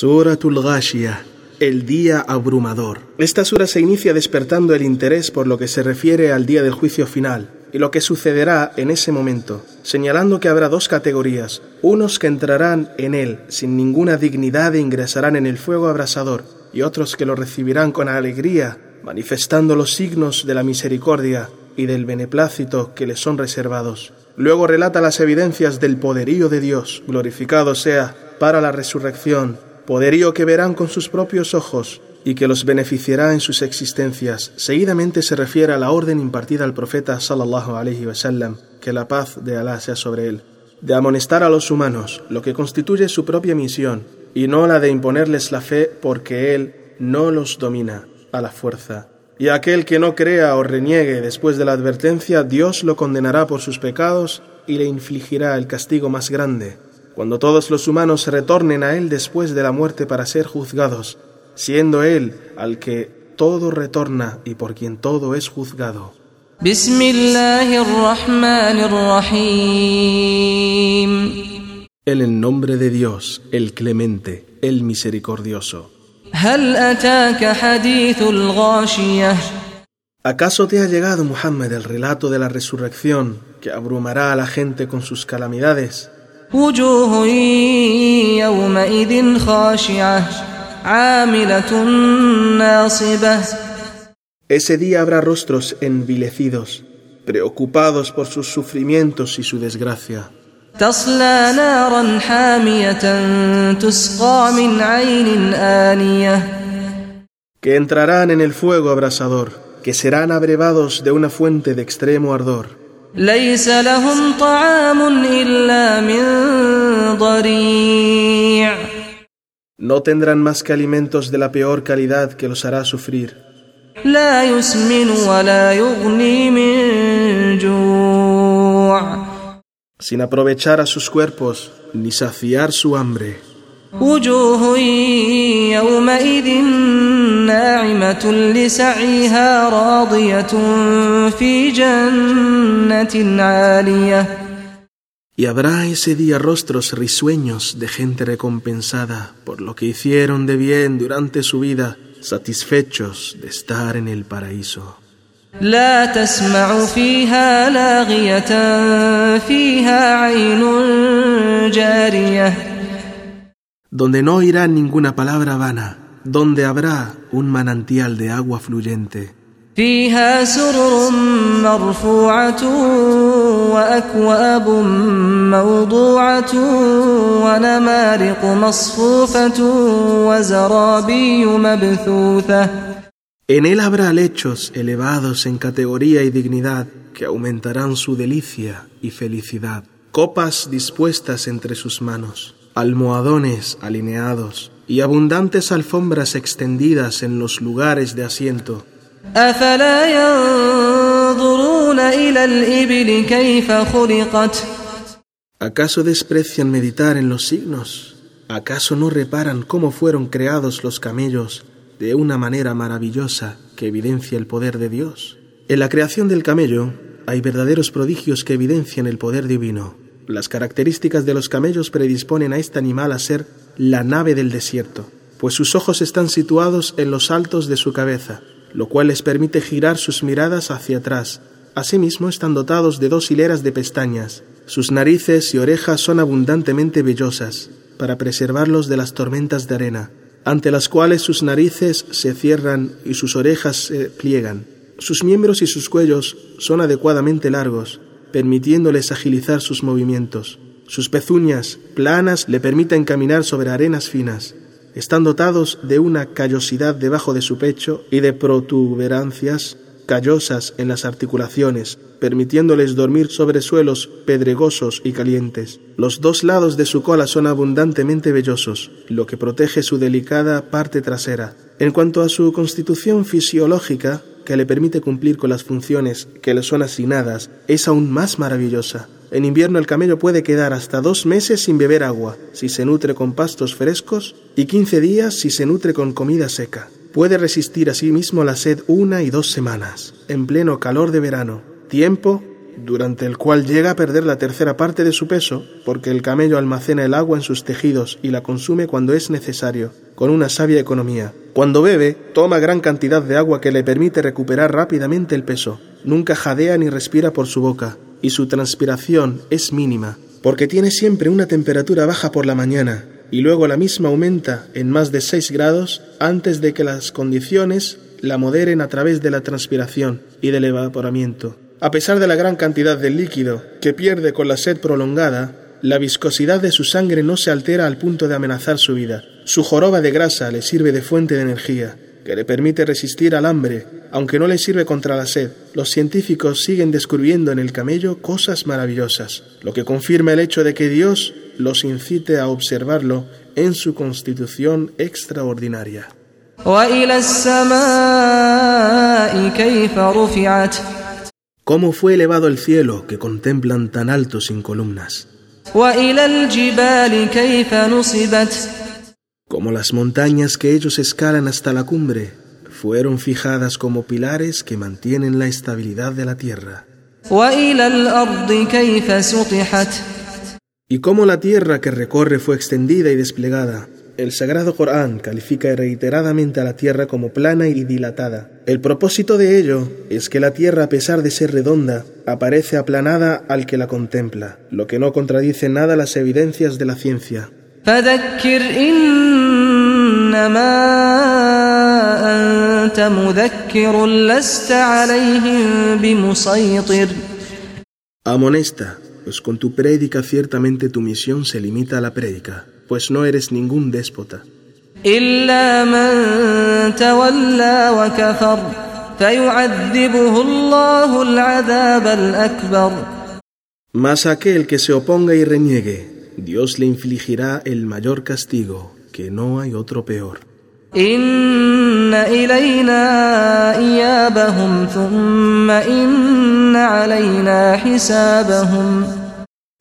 Suratul Ghashiyah, el día abrumador. Esta sura se inicia despertando el interés por lo que se refiere al día del juicio final y lo que sucederá en ese momento, señalando que habrá dos categorías, unos que entrarán en él sin ninguna dignidad e ingresarán en el fuego abrasador, y otros que lo recibirán con alegría, manifestando los signos de la misericordia y del beneplácito que les son reservados. Luego relata las evidencias del poderío de Dios, glorificado sea para la resurrección poderío que verán con sus propios ojos y que los beneficiará en sus existencias. Seguidamente se refiere a la orden impartida al profeta sallallahu alaihi wasallam, que la paz de Alá sea sobre él, de amonestar a los humanos, lo que constituye su propia misión, y no la de imponerles la fe porque él no los domina a la fuerza. Y aquel que no crea o reniegue después de la advertencia, Dios lo condenará por sus pecados y le infligirá el castigo más grande cuando todos los humanos retornen a Él después de la muerte para ser juzgados, siendo Él al que todo retorna y por quien todo es juzgado. En el nombre de Dios, el clemente, el misericordioso. ¿Acaso te ha llegado, Muhammad, el relato de la resurrección que abrumará a la gente con sus calamidades? وجوه يومئذ خاشعة عاملة ناصبة Ese día habrá rostros envilecidos, preocupados por sus sufrimientos y su desgracia. تصلى نارا حامية تسقى من عين آنية Que entrarán en el fuego abrasador, que serán abrevados de una fuente de extremo ardor. ليس لهم طعام إلا من ضريع No tendrán más que alimentos de la peor calidad que los hará sufrir. لا يسمن ولا يغني من جوع Sin aprovechar a sus cuerpos ni saciar su hambre. وجوه يومئذ ناعمة لسعيها راضية في جنة عالية Y habrá ese día rostros risueños de gente recompensada por lo que hicieron de bien durante su vida, satisfechos de estar en el paraíso. لا تسمع فيها لاغية فيها عين جارية donde no oirán ninguna palabra vana, donde habrá un manantial de agua fluyente. فيها سرر مرفوعة وأكواب موضوعة ونمارق مصفوفة وزرابي مبثوثة En él habrá lechos elevados en categoría y dignidad que aumentarán su delicia y felicidad, copas dispuestas entre sus manos, almohadones alineados y abundantes alfombras extendidas en los lugares de asiento. ¿Acaso desprecian meditar en los signos? ¿Acaso no reparan cómo fueron creados los camellos de una manera maravillosa que evidencia el poder de Dios? En la creación del camello hay verdaderos prodigios que evidencian el poder divino. Las características de los camellos predisponen a este animal a ser la nave del desierto, pues sus ojos están situados en los altos de su cabeza, lo cual les permite girar sus miradas hacia atrás. Asimismo están dotados de dos hileras de pestañas. Sus narices y orejas son abundantemente vellosas, para preservarlos de las tormentas de arena, ante las cuales sus narices se cierran y sus orejas se pliegan. Sus miembros y sus cuellos son adecuadamente largos, permitiéndoles agilizar sus movimientos. Sus pezuñas planas le permiten caminar sobre arenas finas. Están dotados de una callosidad debajo de su pecho y de protuberancias callosas en las articulaciones, permitiéndoles dormir sobre suelos pedregosos y calientes. Los dos lados de su cola son abundantemente vellosos, lo que protege su delicada parte trasera. En cuanto a su constitución fisiológica, que le permite cumplir con las funciones que le son asignadas, es aún más maravillosa. En invierno el camello puede quedar hasta dos meses sin beber agua, si se nutre con pastos frescos, y quince días si se nutre con comida seca. Puede resistir a sí la sed una y dos semanas, en pleno calor de verano, tiempo durante el cual llega a perder la tercera parte de su peso, porque el camello almacena el agua en sus tejidos y la consume cuando es necesario, con una sabia economía. Cuando bebe, toma gran cantidad de agua que le permite recuperar rápidamente el peso. Nunca jadea ni respira por su boca, y su transpiración es mínima, porque tiene siempre una temperatura baja por la mañana, y luego la misma aumenta en más de 6 grados antes de que las condiciones la moderen a través de la transpiración y del evaporamiento. A pesar de la gran cantidad de líquido que pierde con la sed prolongada, la viscosidad de su sangre no se altera al punto de amenazar su vida. Su joroba de grasa le sirve de fuente de energía, que le permite resistir al hambre, aunque no le sirve contra la sed. Los científicos siguen descubriendo en el camello cosas maravillosas, lo que confirma el hecho de que Dios los incite a observarlo en su constitución extraordinaria. ¿Cómo fue elevado el cielo que contemplan tan alto sin columnas? Como las montañas que ellos escalan hasta la cumbre, fueron fijadas como pilares que mantienen la estabilidad de la tierra. Y cómo la tierra que recorre fue extendida y desplegada, el Sagrado Corán califica reiteradamente a la Tierra como plana y dilatada. El propósito de ello es que la Tierra, a pesar de ser redonda, aparece aplanada al que la contempla, lo que no contradice nada las evidencias de la ciencia. Amonesta, pues con tu prédica ciertamente tu misión se limita a la prédica pues no eres ningún déspota. Mas aquel que se oponga y reniegue, Dios le infligirá el mayor castigo, que no hay otro peor.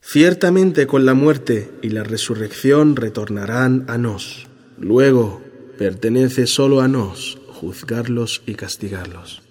Ciertamente con la muerte y la resurrección retornarán a nos. Luego pertenece solo a nos juzgarlos y castigarlos.